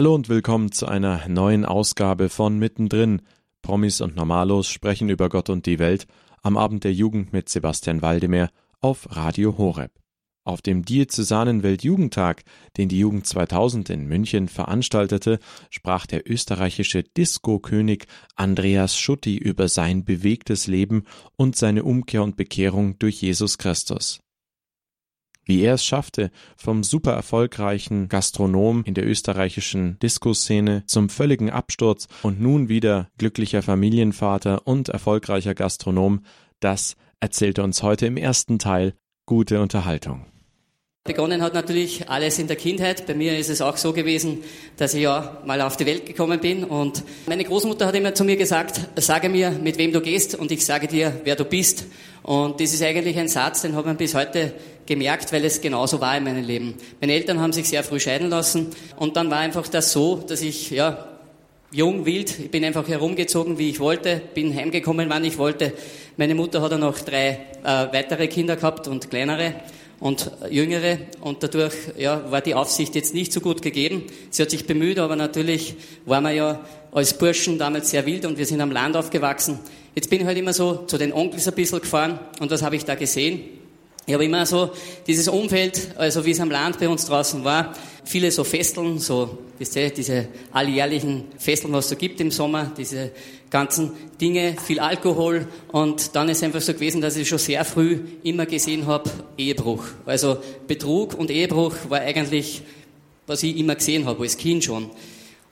Hallo und willkommen zu einer neuen Ausgabe von Mittendrin. Promis und Normalos sprechen über Gott und die Welt am Abend der Jugend mit Sebastian Waldemar auf Radio Horeb. Auf dem Diözesanen Weltjugendtag, den die Jugend 2000 in München veranstaltete, sprach der österreichische Disco-König Andreas Schutti über sein bewegtes Leben und seine Umkehr und Bekehrung durch Jesus Christus. Wie er es schaffte, vom super erfolgreichen Gastronom in der österreichischen Disco-Szene zum völligen Absturz und nun wieder glücklicher Familienvater und erfolgreicher Gastronom, das erzählt er uns heute im ersten Teil. Gute Unterhaltung. Begonnen hat natürlich alles in der Kindheit. Bei mir ist es auch so gewesen, dass ich ja mal auf die Welt gekommen bin und meine Großmutter hat immer zu mir gesagt, sage mir, mit wem du gehst und ich sage dir, wer du bist. Und das ist eigentlich ein Satz, den hat man bis heute gemerkt, weil es genauso war in meinem Leben. Meine Eltern haben sich sehr früh scheiden lassen und dann war einfach das so, dass ich, ja, jung, wild, ich bin einfach herumgezogen, wie ich wollte, bin heimgekommen, wann ich wollte. Meine Mutter hat dann noch drei äh, weitere Kinder gehabt und kleinere und Jüngere und dadurch ja, war die Aufsicht jetzt nicht so gut gegeben. Sie hat sich bemüht, aber natürlich waren wir ja als Burschen damals sehr wild und wir sind am Land aufgewachsen. Jetzt bin ich halt immer so zu den Onkels ein bisschen gefahren und was habe ich da gesehen? Ich habe immer so dieses Umfeld, also wie es am Land bei uns draußen war, viele so Festeln, so diese alljährlichen Festeln, was es so gibt im Sommer, diese ganzen Dinge, viel Alkohol und dann ist einfach so gewesen, dass ich schon sehr früh immer gesehen habe, Ehebruch. Also Betrug und Ehebruch war eigentlich, was ich immer gesehen habe, als Kind schon.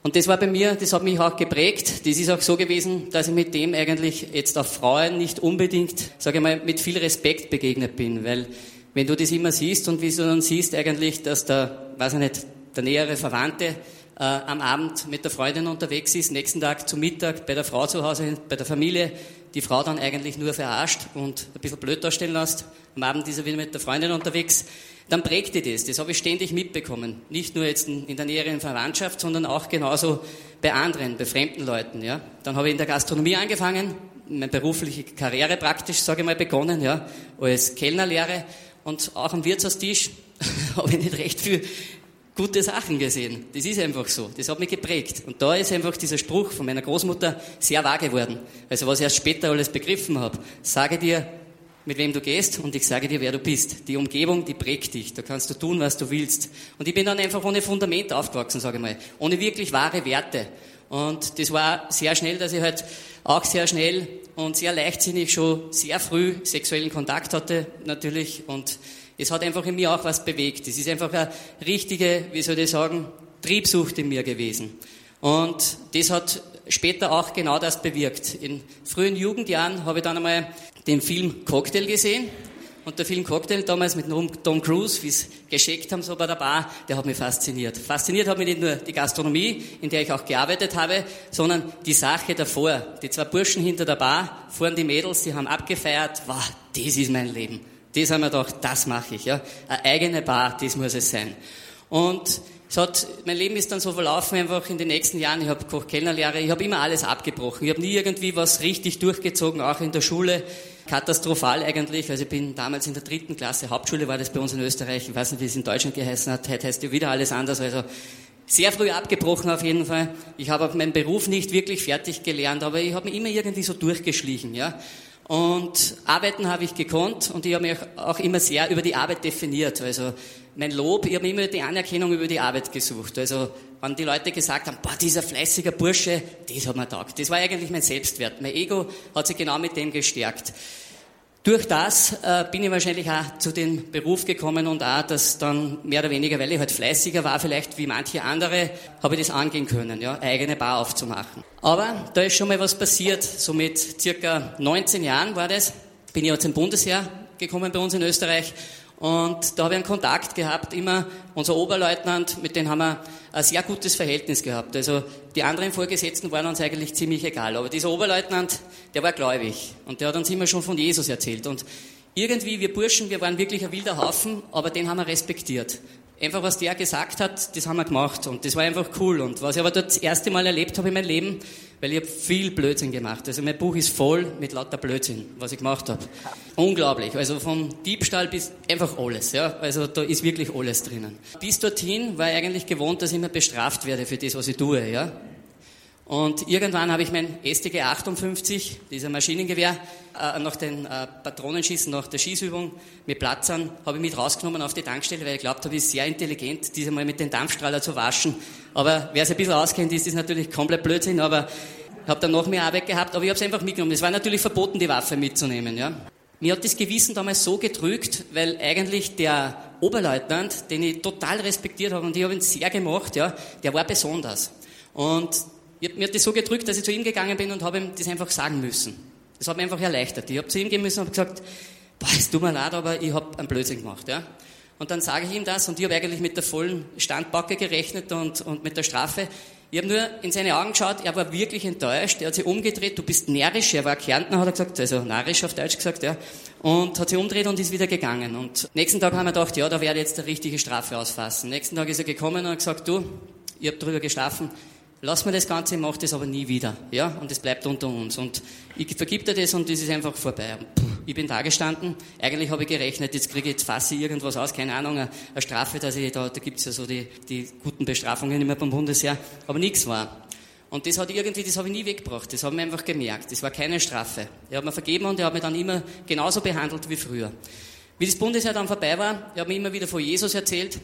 Und das war bei mir, das hat mich auch geprägt. Das ist auch so gewesen, dass ich mit dem eigentlich jetzt auf Frauen nicht unbedingt, sage ich mal, mit viel Respekt begegnet bin, weil wenn du das immer siehst und wie du dann siehst eigentlich, dass der, weiß ich nicht, der nähere Verwandte äh, am Abend mit der Freundin unterwegs ist, nächsten Tag zum Mittag bei der Frau zu Hause, bei der Familie, die Frau dann eigentlich nur verarscht und ein bisschen blöd darstellen lässt. Am Abend ist er wieder mit der Freundin unterwegs. Dann prägte das. Das habe ich ständig mitbekommen. Nicht nur jetzt in der näheren Verwandtschaft, sondern auch genauso bei anderen, bei fremden Leuten. Ja. Dann habe ich in der Gastronomie angefangen, meine berufliche Karriere praktisch, sage ich mal, begonnen, ja, als Kellnerlehre. Und auch am Wirtshaustisch habe ich nicht recht viel gute Sachen gesehen. Das ist einfach so. Das hat mich geprägt. Und da ist einfach dieser Spruch von meiner Großmutter sehr wahr geworden. Also was ich erst später alles begriffen habe. Sage dir, mit wem du gehst und ich sage dir, wer du bist. Die Umgebung, die prägt dich. Da kannst du tun, was du willst. Und ich bin dann einfach ohne Fundament aufgewachsen, sage ich mal. Ohne wirklich wahre Werte. Und das war sehr schnell, dass ich halt auch sehr schnell und sehr leichtsinnig schon sehr früh sexuellen Kontakt hatte, natürlich. Und es hat einfach in mir auch was bewegt. Es ist einfach eine richtige, wie soll ich sagen, Triebsucht in mir gewesen. Und das hat später auch genau das bewirkt. In frühen Jugendjahren habe ich dann einmal den Film Cocktail gesehen. Und der Film Cocktail damals mit Tom Cruise, wie es geschickt haben so bei der Bar, der hat mich fasziniert. Fasziniert hat mich nicht nur die Gastronomie, in der ich auch gearbeitet habe, sondern die Sache davor. Die zwei Burschen hinter der Bar, fuhren die Mädels, die haben abgefeiert. Wow, das ist mein Leben. Das haben wir gedacht, das mache ich, ja. Eine eigene Bar, das muss es sein. Und es hat, mein Leben ist dann so verlaufen einfach in den nächsten Jahren. Ich habe Koch-Kellnerlehre, ich habe immer alles abgebrochen. Ich habe nie irgendwie was richtig durchgezogen, auch in der Schule. Katastrophal eigentlich. Also ich bin damals in der dritten Klasse, Hauptschule war das bei uns in Österreich. Ich weiß nicht, wie es in Deutschland geheißen hat. Heute heißt ja wieder alles anders. Also sehr früh abgebrochen auf jeden Fall. Ich habe meinen Beruf nicht wirklich fertig gelernt, aber ich habe mich immer irgendwie so durchgeschlichen, ja. Und arbeiten habe ich gekonnt und ich habe mich auch immer sehr über die Arbeit definiert. Also mein Lob, ich habe immer die Anerkennung über die Arbeit gesucht. Also wenn die Leute gesagt haben, boah, dieser fleißiger Bursche, das hat mir taugt. Das war eigentlich mein Selbstwert. Mein Ego hat sich genau mit dem gestärkt. Durch das äh, bin ich wahrscheinlich auch zu dem Beruf gekommen und auch, dass dann mehr oder weniger, weil ich halt fleißiger war, vielleicht wie manche andere, habe ich das angehen können, ja, eigene Bar aufzumachen. Aber da ist schon mal was passiert. So mit circa 19 Jahren war das, bin ich jetzt im Bundesheer gekommen bei uns in Österreich und da habe ich einen Kontakt gehabt, immer unser Oberleutnant, mit dem haben wir ein sehr gutes Verhältnis gehabt. Also die anderen Vorgesetzten waren uns eigentlich ziemlich egal. Aber dieser Oberleutnant, der war gläubig und der hat uns immer schon von Jesus erzählt. Und irgendwie, wir Burschen, wir waren wirklich ein wilder Haufen, aber den haben wir respektiert. Einfach was der gesagt hat, das haben wir gemacht und das war einfach cool. Und was ich aber dort das erste Mal erlebt habe in meinem Leben, weil ich habe viel Blödsinn gemacht. Also mein Buch ist voll mit lauter Blödsinn, was ich gemacht habe. Unglaublich. Also vom Diebstahl bis einfach alles. Ja? Also da ist wirklich alles drinnen. Bis dorthin war ich eigentlich gewohnt, dass ich immer bestraft werde für das, was ich tue. Ja? Und irgendwann habe ich mein STG 58, dieser Maschinengewehr, äh, nach den äh, Patronenschießen, nach der Schießübung mit Platzern, habe ich mit rausgenommen auf die Tankstelle, weil ich glaubt habe, ist sehr intelligent, diese mal mit dem Dampfstrahler zu waschen. Aber wer es ein bisschen auskennt, ist das natürlich komplett Blödsinn, aber ich habe dann noch mehr Arbeit gehabt, aber ich habe es einfach mitgenommen. Es war natürlich verboten, die Waffe mitzunehmen. Ja. Mir hat das Gewissen damals so gedrückt, weil eigentlich der Oberleutnant, den ich total respektiert habe und ich habe ihn sehr gemacht, ja, der war besonders. Und ich, mir hat das so gedrückt, dass ich zu ihm gegangen bin und habe ihm das einfach sagen müssen. Das hat mich einfach erleichtert. Ich habe zu ihm gehen müssen und habe gesagt, boah, es tut mir leid, aber ich habe einen Blödsinn gemacht. Ja? Und dann sage ich ihm das und ich habe eigentlich mit der vollen Standbacke gerechnet und, und mit der Strafe. Ich habe nur in seine Augen geschaut, er war wirklich enttäuscht, er hat sich umgedreht, du bist närrisch, er war Kärntner, hat er gesagt, also narrisch auf Deutsch gesagt, ja, und hat sich umgedreht und ist wieder gegangen. Und nächsten Tag haben wir gedacht, ja, da werde ich jetzt eine richtige Strafe ausfassen. Nächsten Tag ist er gekommen und hat gesagt, du, ich habe drüber geschlafen, lass mir das Ganze, mach das aber nie wieder. Ja? Und es bleibt unter uns. Und ich vergib dir das und das ist einfach vorbei. ich bin da gestanden. Eigentlich habe ich gerechnet, jetzt kriege ich jetzt fasse ich irgendwas aus, keine Ahnung, eine, Strafe, dass ich da, da gibt's ja so die, die guten Bestrafungen immer beim Bundesheer. Aber nichts war. Und das hat irgendwie, das habe ich nie weggebracht. Das habe ich einfach gemerkt. Das war keine Strafe. Er hat mir vergeben und er hat mich dann immer genauso behandelt wie früher. Wie das Bundesheer dann vorbei war, er hat mir immer wieder von Jesus erzählt,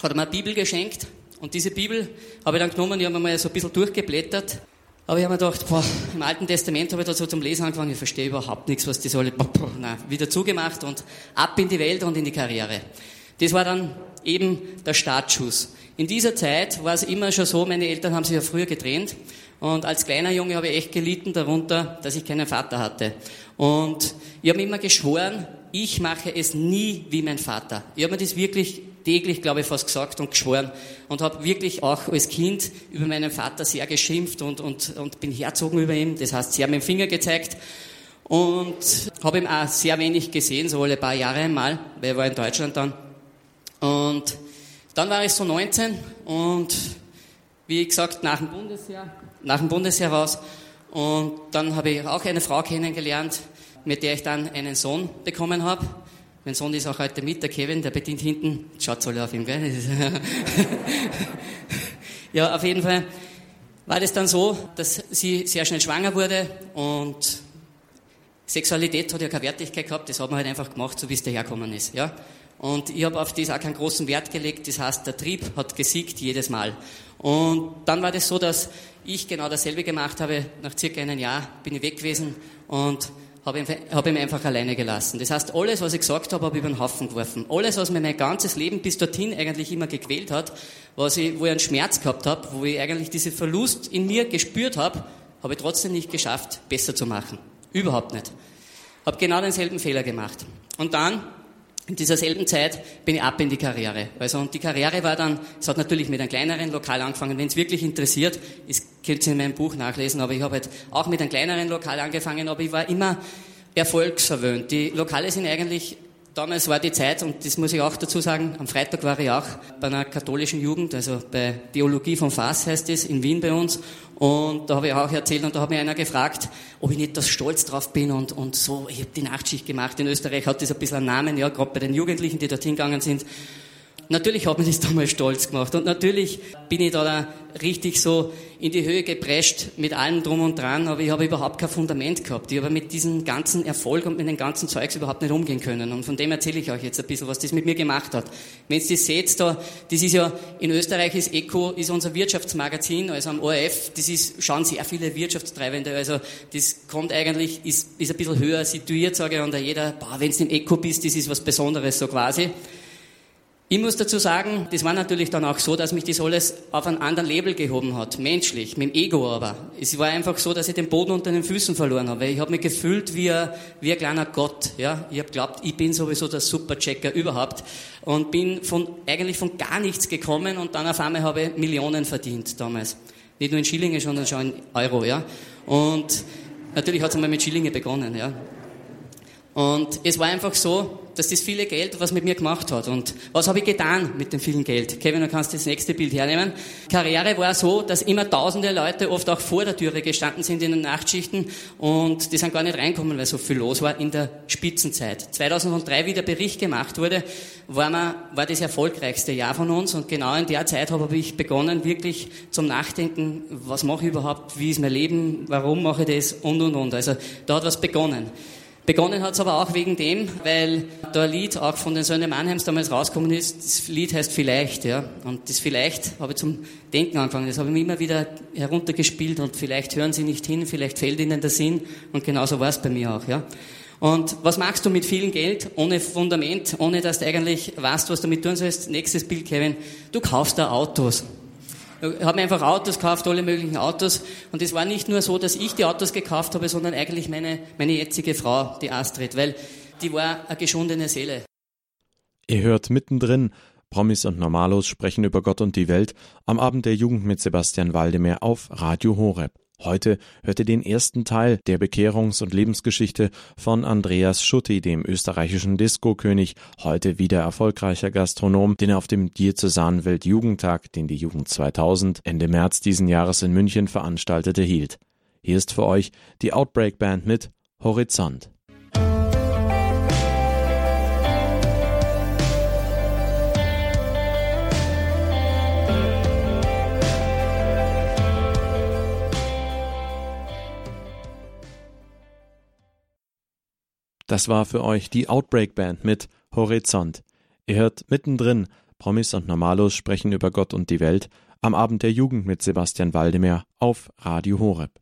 hat er mir eine Bibel geschenkt und diese Bibel habe ich dann genommen, ich habe mal so ein bisschen durchgeblättert. Aber ich habe mir gedacht, boah, im Alten Testament habe ich da so zum Lesen angefangen, ich verstehe überhaupt nichts, was das alle, nein, wieder zugemacht und ab in die Welt und in die Karriere. Das war dann eben der Startschuss. In dieser Zeit war es immer schon so, meine Eltern haben sich ja früher getrennt und als kleiner Junge habe ich echt gelitten darunter, dass ich keinen Vater hatte. Und ich habe immer geschworen, ich mache es nie wie mein Vater. Ich habe mir das wirklich täglich, glaube ich, fast gesagt und geschworen und habe wirklich auch als Kind über meinen Vater sehr geschimpft und, und, und bin herzogen über ihn. Das heißt, haben mit dem Finger gezeigt und habe ihm auch sehr wenig gesehen, so alle paar Jahre einmal, weil er war in Deutschland dann. Und dann war ich so 19 und wie gesagt, nach dem Bundesheer, nach dem Bundesheer raus. Und dann habe ich auch eine Frau kennengelernt, mit der ich dann einen Sohn bekommen habe. Mein Sohn ist auch heute mit, der Kevin, der bedient hinten. Schaut alle auf ihn, gell? ja, auf jeden Fall war das dann so, dass sie sehr schnell schwanger wurde und Sexualität hat ja keine Wertigkeit gehabt, das hat man halt einfach gemacht, so wie es daherkommen ist. Ja? Und ich habe auf das auch keinen großen Wert gelegt, das heißt, der Trieb hat gesiegt jedes Mal. Und dann war das so, dass ich genau dasselbe gemacht habe. Nach circa einem Jahr bin ich weg gewesen und habe ihn, hab ihn einfach alleine gelassen. Das heißt, alles, was ich gesagt habe, habe ich über den Haufen geworfen. Alles, was mir mein ganzes Leben bis dorthin eigentlich immer gequält hat, was ich, wo ich einen Schmerz gehabt habe, wo ich eigentlich diesen Verlust in mir gespürt habe, habe ich trotzdem nicht geschafft, besser zu machen. Überhaupt nicht. Habe genau denselben Fehler gemacht. Und dann in dieser selben Zeit bin ich ab in die Karriere. Also, und die Karriere war dann, es hat natürlich mit einem kleineren Lokal angefangen. Wenn es wirklich interessiert, ist, könnt ihr in meinem Buch nachlesen, aber ich habe halt auch mit einem kleineren Lokal angefangen, aber ich war immer erfolgsverwöhnt. Die Lokale sind eigentlich Damals war die Zeit, und das muss ich auch dazu sagen, am Freitag war ich auch bei einer katholischen Jugend, also bei Theologie von Fass heißt es, in Wien bei uns. Und da habe ich auch erzählt und da hat mich einer gefragt, ob ich nicht da stolz drauf bin und, und so, ich habe die Nachtschicht gemacht. In Österreich hat das ein bisschen einen Namen, ja, gerade bei den Jugendlichen, die dorthin gegangen sind. Natürlich hat mich das damals stolz gemacht und natürlich bin ich da, da richtig so in die Höhe geprescht mit allem drum und dran, aber ich habe überhaupt kein Fundament gehabt. Ich habe mit diesem ganzen Erfolg und mit dem ganzen Zeugs überhaupt nicht umgehen können und von dem erzähle ich euch jetzt ein bisschen, was das mit mir gemacht hat. Wenn ihr das seht, da, das ist ja, in Österreich ist ECO, ist unser Wirtschaftsmagazin, also am ORF, das ist, schauen sehr viele Wirtschaftstreibende, also das kommt eigentlich, ist, ist ein bisschen höher situiert, sage ich, und jeder, boah, wenn du im ECO bist, das ist was Besonderes, so quasi. Ich muss dazu sagen, das war natürlich dann auch so, dass mich das alles auf einen anderen Level gehoben hat, menschlich, mit dem Ego aber. Es war einfach so, dass ich den Boden unter den Füßen verloren habe. Ich habe mich gefühlt wie ein, wie ein kleiner Gott. Ja? Ich habe geglaubt, ich bin sowieso der Superchecker überhaupt und bin von, eigentlich von gar nichts gekommen und dann auf einmal habe ich Millionen verdient damals. Nicht nur in Schillinge, sondern schon in Euro. Ja? Und natürlich hat es einmal mit Schillinge begonnen. Ja? Und es war einfach so, dass das viele Geld was mit mir gemacht hat. Und was habe ich getan mit dem vielen Geld? Kevin, du kannst das nächste Bild hernehmen. Karriere war so, dass immer tausende Leute oft auch vor der Türe gestanden sind in den Nachtschichten und die sind gar nicht reinkommen, weil so viel los war in der Spitzenzeit. 2003, wie der Bericht gemacht wurde, war, man, war das erfolgreichste Jahr von uns und genau in der Zeit habe ich begonnen, wirklich zum Nachdenken, was mache ich überhaupt, wie ist mein Leben, warum mache ich das und und und. Also da hat was begonnen. Begonnen hat es aber auch wegen dem, weil da ein Lied auch von den Söhnen Mannheims damals rausgekommen ist. Das Lied heißt Vielleicht, ja. Und das Vielleicht habe ich zum Denken angefangen. Das habe ich mir immer wieder heruntergespielt und vielleicht hören sie nicht hin, vielleicht fällt ihnen der Sinn. Und genauso war es bei mir auch, ja. Und was machst du mit viel Geld, ohne Fundament, ohne dass du eigentlich weißt, was du damit tun sollst? Nächstes Bild, Kevin. Du kaufst da Autos. Habe mir einfach Autos gekauft, alle möglichen Autos. Und es war nicht nur so, dass ich die Autos gekauft habe, sondern eigentlich meine, meine jetzige Frau, die Astrid, weil die war eine geschundene Seele. Ihr hört mittendrin, Promis und Normalos sprechen über Gott und die Welt am Abend der Jugend mit Sebastian Waldemar auf Radio Horeb. Heute hört ihr den ersten Teil der Bekehrungs- und Lebensgeschichte von Andreas Schutti, dem österreichischen Disco-König, heute wieder erfolgreicher Gastronom, den er auf dem Diözesan Weltjugendtag, den die Jugend 2000 Ende März diesen Jahres in München veranstaltete, hielt. Hier ist für euch die Outbreak Band mit Horizont. Das war für euch die Outbreak Band mit Horizont. Ihr hört mittendrin Promis und Normalos sprechen über Gott und die Welt am Abend der Jugend mit Sebastian Waldemar auf Radio Horeb.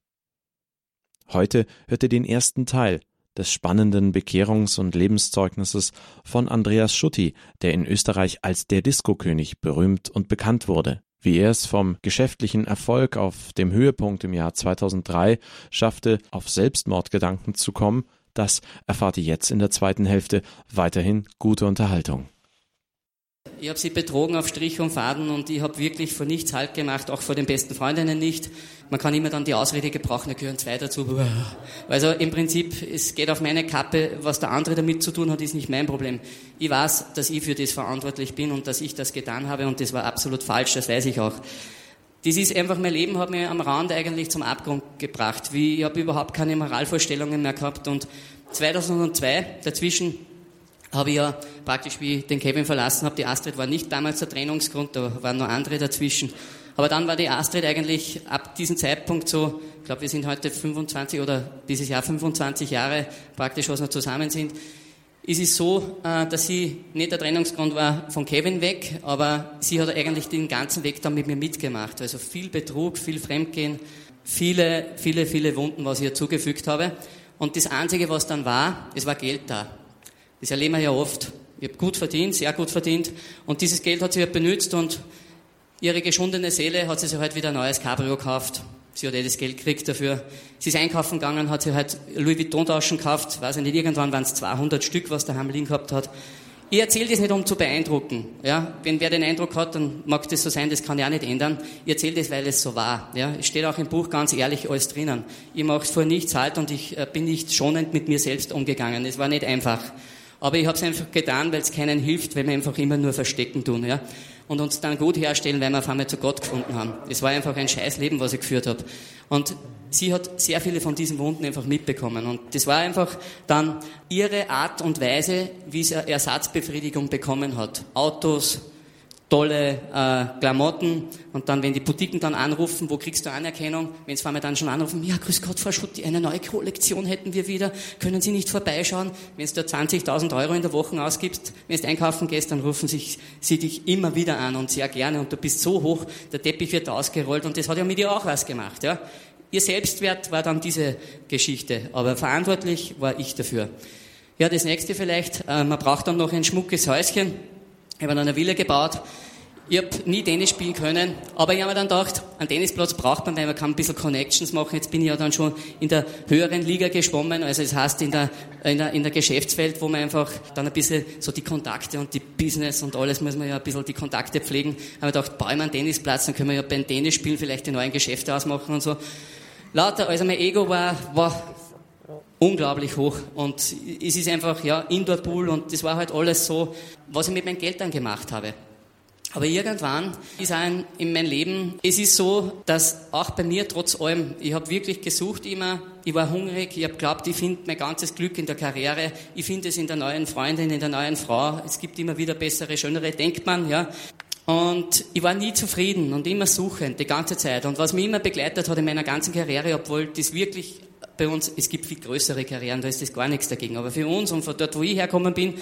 Heute hört ihr den ersten Teil des spannenden Bekehrungs- und Lebenszeugnisses von Andreas Schutti, der in Österreich als der Diskokönig berühmt und bekannt wurde. Wie er es vom geschäftlichen Erfolg auf dem Höhepunkt im Jahr 2003 schaffte, auf Selbstmordgedanken zu kommen das erfahrt ihr jetzt in der zweiten Hälfte. Weiterhin gute Unterhaltung. Ich habe sie betrogen auf Strich und Faden und ich habe wirklich vor nichts Halt gemacht, auch vor den besten Freundinnen nicht. Man kann immer dann die Ausrede gebrauchen, da gehören zwei dazu. Also im Prinzip, es geht auf meine Kappe, was der andere damit zu tun hat, ist nicht mein Problem. Ich weiß, dass ich für das verantwortlich bin und dass ich das getan habe und das war absolut falsch, das weiß ich auch. Das ist einfach, mein Leben hat mich am Rand eigentlich zum Abgrund gebracht. Wie, ich habe überhaupt keine Moralvorstellungen mehr gehabt und 2002, dazwischen habe ich ja praktisch, wie den Kevin verlassen habe, die Astrid war nicht damals der Trennungsgrund, da waren noch andere dazwischen. Aber dann war die Astrid eigentlich ab diesem Zeitpunkt so, ich glaube, wir sind heute 25 oder dieses Jahr 25 Jahre praktisch, was wir zusammen sind, ist es so, äh, dass sie nicht der Trennungsgrund war von Kevin weg, aber sie hat eigentlich den ganzen Weg dann mit mir mitgemacht. Also viel Betrug, viel Fremdgehen, viele, viele, viele Wunden, was ich ihr zugefügt habe. Und das Einzige, was dann war, es war Geld da. Das erleben wir ja oft. Ich habe gut verdient, sehr gut verdient. Und dieses Geld hat sie halt benutzt und ihre geschundene Seele hat sie sich halt wieder ein neues Cabrio gekauft. Sie hat eh das Geld gekriegt dafür. Sie ist einkaufen gegangen, hat sie halt Louis Vuitton Taschen gekauft. Weiß ich nicht, irgendwann waren es 200 Stück, was der Hamelin gehabt hat. Ich erzähle das nicht, um zu beeindrucken. Ja? Wenn wer den Eindruck hat, dann mag das so sein, das kann ich auch nicht ändern. Ich erzähle das, weil es so war. Ja? Es steht auch im Buch ganz ehrlich alles drinnen. Ich mache vor nichts halt und ich äh, bin nicht schonend mit mir selbst umgegangen. Es war nicht einfach. Aber ich habe es einfach getan, weil es keinen hilft, wenn wir einfach immer nur verstecken tun. Ja? Und uns dann gut herstellen, weil wir auf einmal zu Gott gefunden haben. Es war einfach ein scheiß Leben, was ich geführt habe. Und sie hat sehr viele von diesen Wunden einfach mitbekommen. Und das war einfach dann ihre Art und Weise, wie sie Ersatzbefriedigung bekommen hat. Autos, tolle äh, Klamotten und dann, wenn die Boutiquen dann anrufen, wo kriegst du Anerkennung? Wenn sie allem dann schon anrufen, ja, grüß Gott, Frau Schutti, eine neue Kollektion hätten wir wieder, können Sie nicht vorbeischauen? Wenn du da 20.000 Euro in der Woche ausgibst, wenn du einkaufen gehst, dann rufen sich, sie dich immer wieder an und sehr gerne und du bist so hoch, der Teppich wird ausgerollt und das hat ja mit ihr auch was gemacht, ja. Ihr Selbstwert war dann diese Geschichte, aber verantwortlich war ich dafür. Ja, das nächste vielleicht, äh, man braucht dann noch ein schmuckes Häuschen, ich habe eine Villa gebaut. Ich habe nie Tennis spielen können, aber ich habe mir dann gedacht, einen Tennisplatz braucht man, weil man kann ein bisschen Connections machen. Jetzt bin ich ja dann schon in der höheren Liga geschwommen, also das heißt in der, in der, in der Geschäftswelt, wo man einfach dann ein bisschen so die Kontakte und die Business und alles muss man ja ein bisschen die Kontakte pflegen. Ich habe mir gedacht, baue ich mir einen Tennisplatz, dann können wir ja beim Tennisspielen vielleicht die neuen Geschäfte ausmachen und so. Lauter, also mein Ego war, war unglaublich hoch. Und es ist einfach, ja, Indoor-Pool und das war halt alles so, was ich mit meinem Geld dann gemacht habe. Aber irgendwann ist ein in meinem Leben, es ist so, dass auch bei mir trotz allem, ich habe wirklich gesucht immer, ich war hungrig, ich habe glaubt, ich finde mein ganzes Glück in der Karriere, ich finde es in der neuen Freundin, in der neuen Frau, es gibt immer wieder bessere, schönere, denkt man, ja. Und ich war nie zufrieden und immer suchend, die ganze Zeit. Und was mich immer begleitet hat in meiner ganzen Karriere, obwohl das wirklich bei uns, es gibt viel größere Karrieren, da ist das gar nichts dagegen. Aber für uns und von dort, wo ich hergekommen bin,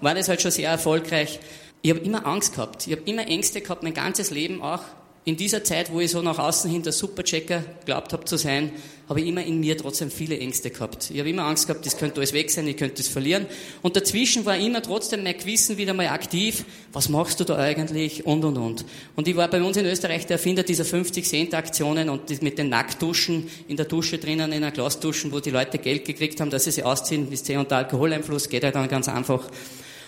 war das halt schon sehr erfolgreich. Ich habe immer Angst gehabt. Ich habe immer Ängste gehabt, mein ganzes Leben auch. In dieser Zeit, wo ich so nach außen hin der Superchecker glaubt habe zu sein, habe ich immer in mir trotzdem viele Ängste gehabt. Ich habe immer Angst gehabt, das könnte alles weg sein, ich könnte es verlieren. Und dazwischen war immer trotzdem mein Gewissen wieder mal aktiv. Was machst du da eigentlich? Und, und, und. Und ich war bei uns in Österreich der Erfinder dieser 50-Cent-Aktionen und mit den Nacktduschen in der Dusche drinnen, in einer Glasduschen, wo die Leute Geld gekriegt haben, dass sie sich ausziehen, bis C unter Alkoholeinfluss, geht halt dann ganz einfach.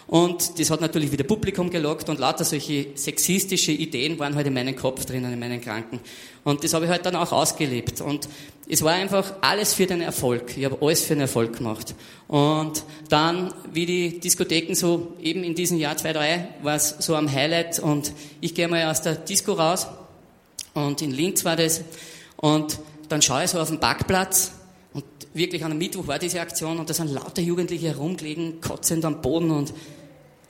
Und das hat natürlich wieder Publikum gelockt und lauter solche sexistische Ideen waren halt in meinem Kopf drinnen, in meinen Kranken. Und das habe ich halt dann auch ausgelebt. Und es war einfach alles für den Erfolg. Ich habe alles für den Erfolg gemacht. Und dann, wie die Diskotheken so eben in diesem Jahr 2003, war es so am Highlight und ich gehe mal aus der Disco raus und in Linz war das und dann schaue ich so auf den Parkplatz und wirklich an einem Mittwoch war diese Aktion und da sind lauter Jugendliche herumgelegen, kotzend am Boden und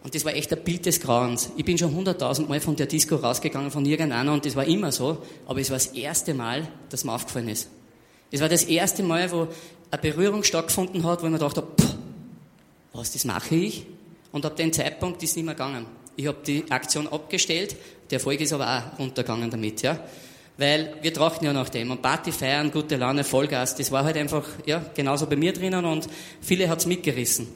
und das war echt ein Bild des Grauens. Ich bin schon hunderttausend Mal von der Disco rausgegangen, von irgendeiner, und das war immer so. Aber es war das erste Mal, dass mir aufgefallen ist. Es war das erste Mal, wo eine Berührung stattgefunden hat, wo ich mir dachte, pff, was, das mache ich? Und ab dem Zeitpunkt ist es nicht mehr gegangen. Ich habe die Aktion abgestellt, der Erfolg ist aber auch runtergegangen damit, ja. Weil wir trachten ja nach dem. Und Party feiern, gute Laune, Vollgas, das war halt einfach, ja, genauso bei mir drinnen und viele hat's mitgerissen.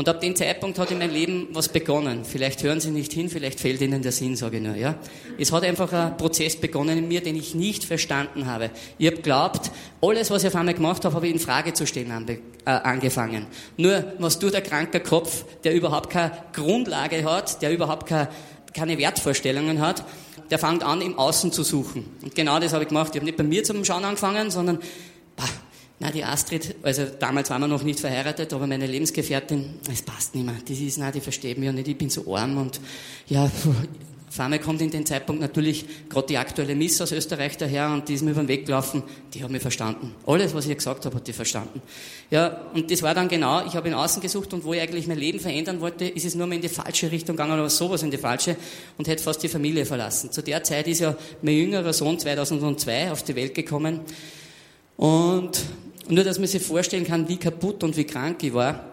Und ab dem Zeitpunkt hat in meinem Leben was begonnen. Vielleicht hören Sie nicht hin, vielleicht fehlt Ihnen der Sinn, sage ich nur. Ja? Es hat einfach ein Prozess begonnen in mir, den ich nicht verstanden habe. Ich habe glaubt, alles, was ich auf einmal gemacht habe, habe ich in Frage zu stellen anbe äh, angefangen. Nur, was tut der kranke Kopf, der überhaupt keine Grundlage hat, der überhaupt keine, keine Wertvorstellungen hat, der fängt an, im Außen zu suchen. Und genau das habe ich gemacht. Ich habe nicht bei mir zum Schauen angefangen, sondern bah, na, die Astrid, also damals waren wir noch nicht verheiratet, aber meine Lebensgefährtin, es passt nicht mehr. Die ist, na, die versteht mich ja nicht, ich bin so arm und ja, auf kommt in den Zeitpunkt natürlich gerade die aktuelle Miss aus Österreich daher und die ist mir über den Weg gelaufen, die hat mich verstanden. Alles, was ich gesagt habe, hat die verstanden. Ja, und das war dann genau, ich habe in Außen gesucht und wo ich eigentlich mein Leben verändern wollte, ist es nur mal in die falsche Richtung gegangen oder sowas in die falsche und hätte fast die Familie verlassen. Zu der Zeit ist ja mein jüngerer Sohn 2002 auf die Welt gekommen und nur, dass man sich vorstellen kann, wie kaputt und wie krank ich war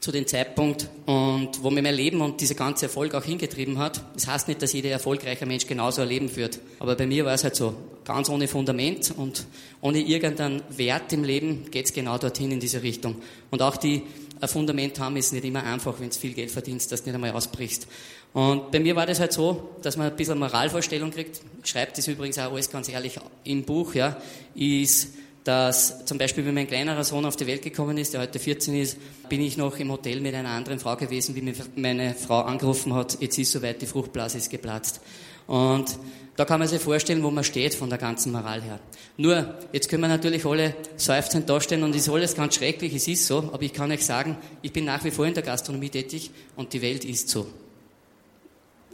zu dem Zeitpunkt und wo mir mein Leben und dieser ganze Erfolg auch hingetrieben hat. Das heißt nicht, dass jeder erfolgreiche Mensch genauso ein Leben führt. Aber bei mir war es halt so, ganz ohne Fundament und ohne irgendeinen Wert im Leben geht es genau dorthin in diese Richtung. Und auch die ein Fundament haben ist nicht immer einfach, wenn du viel Geld verdienst, dass du nicht einmal ausbrichst. Und bei mir war das halt so, dass man ein bisschen Moralvorstellung kriegt. Ich schreibe das übrigens auch alles ganz ehrlich im Buch, ja, ist dass zum Beispiel, wenn mein kleinerer Sohn auf die Welt gekommen ist, der heute 14 ist, bin ich noch im Hotel mit einer anderen Frau gewesen, wie mir meine Frau angerufen hat, jetzt ist soweit, die Fruchtblase ist geplatzt. Und da kann man sich vorstellen, wo man steht von der ganzen Moral her. Nur, jetzt können wir natürlich alle seufzend dastehen und ist alles ganz schrecklich, es ist so, aber ich kann euch sagen, ich bin nach wie vor in der Gastronomie tätig und die Welt ist so.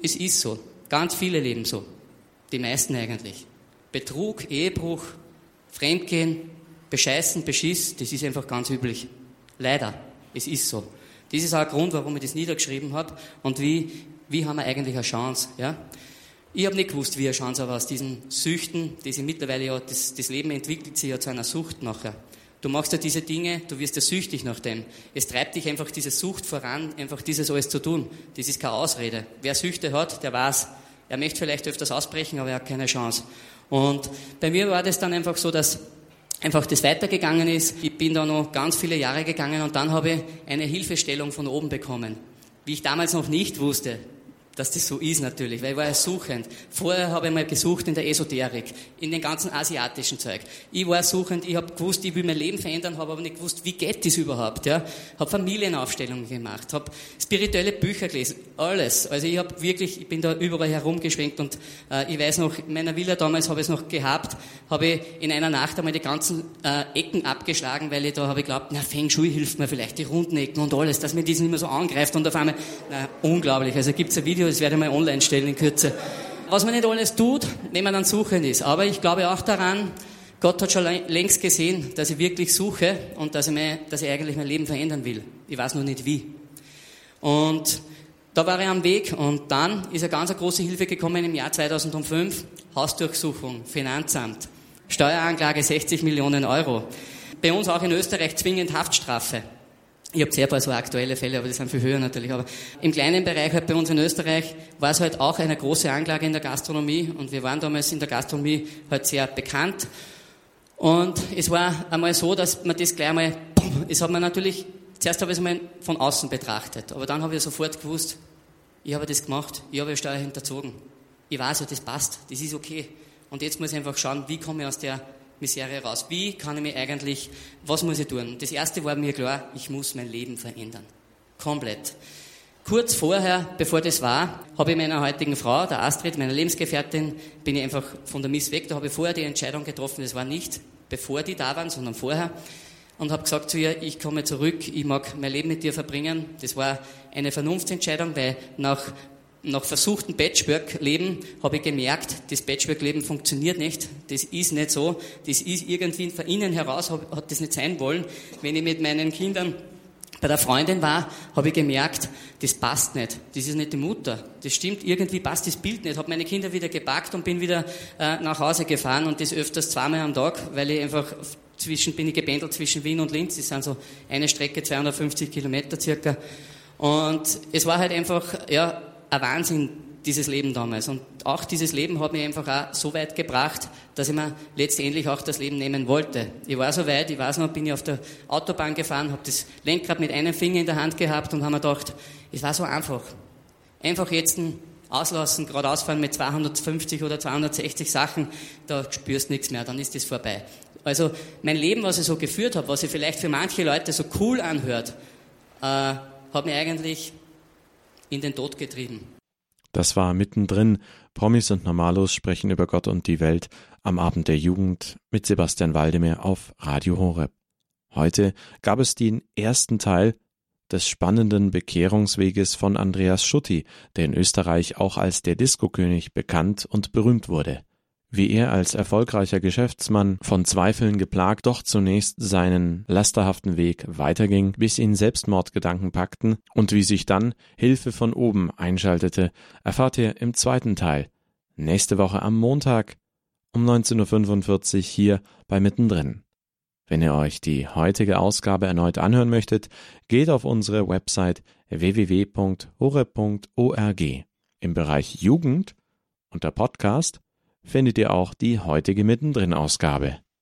Es ist so. Ganz viele leben so. Die meisten eigentlich. Betrug, Ehebruch, Fremdgehen, Bescheißen, Beschiss, das ist einfach ganz üblich. Leider, es ist so. Das ist auch ein Grund, warum ich das niedergeschrieben habe und wie, wie haben wir eigentlich eine Chance. Ja? Ich habe nicht gewusst, wie eine Chance habe aus diesen Süchten, die sich mittlerweile ja, das, das Leben entwickelt sich ja zu einer Sucht nachher. Du machst ja diese Dinge, du wirst ja süchtig nach dem. Es treibt dich einfach diese Sucht voran, einfach dieses alles zu tun. Das ist keine Ausrede. Wer Süchte hat, der weiß, er möchte vielleicht öfters ausbrechen, aber er hat keine Chance. Und bei mir war das dann einfach so, dass einfach das weitergegangen ist. Ich bin da noch ganz viele Jahre gegangen und dann habe ich eine Hilfestellung von oben bekommen. Wie ich damals noch nicht wusste, dass das so ist natürlich, weil ich war ja suchend. Vorher habe ich mal gesucht in der Esoterik, in den ganzen asiatischen Zeug. Ich war suchend, ich habe gewusst, ich will mein Leben verändern, habe aber nicht gewusst, wie geht das überhaupt. Ja? Habe Familienaufstellungen gemacht, habe spirituelle Bücher gelesen, alles. Also ich habe wirklich, ich bin da überall herumgeschwenkt und äh, ich weiß noch, in meiner Villa damals habe ich es noch gehabt, habe ich in einer Nacht einmal die ganzen äh, Ecken abgeschlagen, weil ich da habe geglaubt, na Feng Shui hilft mir vielleicht, die runden Ecken und alles, dass mir das nicht mehr so angreift und auf einmal, na, unglaublich. Also gibt es ein Video, das werde ich mal online stellen in Kürze. Was man nicht alles tut, wenn man dann suchend ist. Aber ich glaube auch daran, Gott hat schon längst gesehen, dass ich wirklich suche und dass ich, mein, dass ich eigentlich mein Leben verändern will. Ich weiß nur nicht wie. Und da war er am Weg und dann ist eine ganz große Hilfe gekommen im Jahr 2005. Hausdurchsuchung, Finanzamt, Steueranklage 60 Millionen Euro. Bei uns auch in Österreich zwingend Haftstrafe. Ich habe sehr paar so aktuelle Fälle, aber die sind viel höher natürlich. Aber im kleinen Bereich halt bei uns in Österreich war es halt auch eine große Anklage in der Gastronomie und wir waren damals in der Gastronomie halt sehr bekannt. Und es war einmal so, dass man das gleich einmal, es hat man natürlich, zuerst habe ich es einmal von außen betrachtet, aber dann habe ich sofort gewusst, ich habe das gemacht, ich habe Steuer hinterzogen. Ich weiß ja, das passt, das ist okay. Und jetzt muss ich einfach schauen, wie komme ich aus der Misere raus. Wie kann ich mich eigentlich, was muss ich tun? Das erste war mir klar, ich muss mein Leben verändern. Komplett. Kurz vorher, bevor das war, habe ich meiner heutigen Frau, der Astrid, meiner Lebensgefährtin, bin ich einfach von der Miss weg. Da habe ich vorher die Entscheidung getroffen, das war nicht bevor die da waren, sondern vorher. Und habe gesagt zu ihr, ich komme zurück, ich mag mein Leben mit dir verbringen. Das war eine Vernunftsentscheidung, weil nach nach versuchten Patchwork-Leben habe ich gemerkt, das Patchwork-Leben funktioniert nicht. Das ist nicht so. Das ist irgendwie von innen heraus, hat das nicht sein wollen. Wenn ich mit meinen Kindern bei der Freundin war, habe ich gemerkt, das passt nicht. Das ist nicht die Mutter. Das stimmt, irgendwie passt das Bild nicht. Habe meine Kinder wieder gepackt und bin wieder äh, nach Hause gefahren und das öfters zweimal am Tag, weil ich einfach zwischen, bin ich gependelt zwischen Wien und Linz. Das sind so eine Strecke, 250 Kilometer circa. Und es war halt einfach, ja, ein Wahnsinn, dieses Leben damals. Und auch dieses Leben hat mich einfach auch so weit gebracht, dass ich mir letztendlich auch das Leben nehmen wollte. Ich war so weit, ich weiß noch, bin ich auf der Autobahn gefahren, habe das Lenkrad mit einem Finger in der Hand gehabt und habe mir gedacht, es war so einfach. Einfach jetzt auslassen, geradeaus fahren mit 250 oder 260 Sachen, da spürst du nichts mehr, dann ist das vorbei. Also mein Leben, was ich so geführt habe, was sich vielleicht für manche Leute so cool anhört, äh, hat mir eigentlich in den Tod getrieben. Das war mittendrin. Promis und Normalos sprechen über Gott und die Welt am Abend der Jugend mit Sebastian Waldemar auf Radio Horeb. Heute gab es den ersten Teil des spannenden Bekehrungsweges von Andreas Schutti, der in Österreich auch als der Diskokönig bekannt und berühmt wurde wie er als erfolgreicher Geschäftsmann von Zweifeln geplagt doch zunächst seinen lasterhaften Weg weiterging, bis ihn Selbstmordgedanken packten und wie sich dann Hilfe von oben einschaltete, erfahrt ihr im zweiten Teil. Nächste Woche am Montag um 19.45 Uhr hier bei Mittendrin. Wenn ihr euch die heutige Ausgabe erneut anhören möchtet, geht auf unsere Website www.hore.org. Im Bereich Jugend unter Podcast findet ihr auch die heutige Mittendrin-Ausgabe.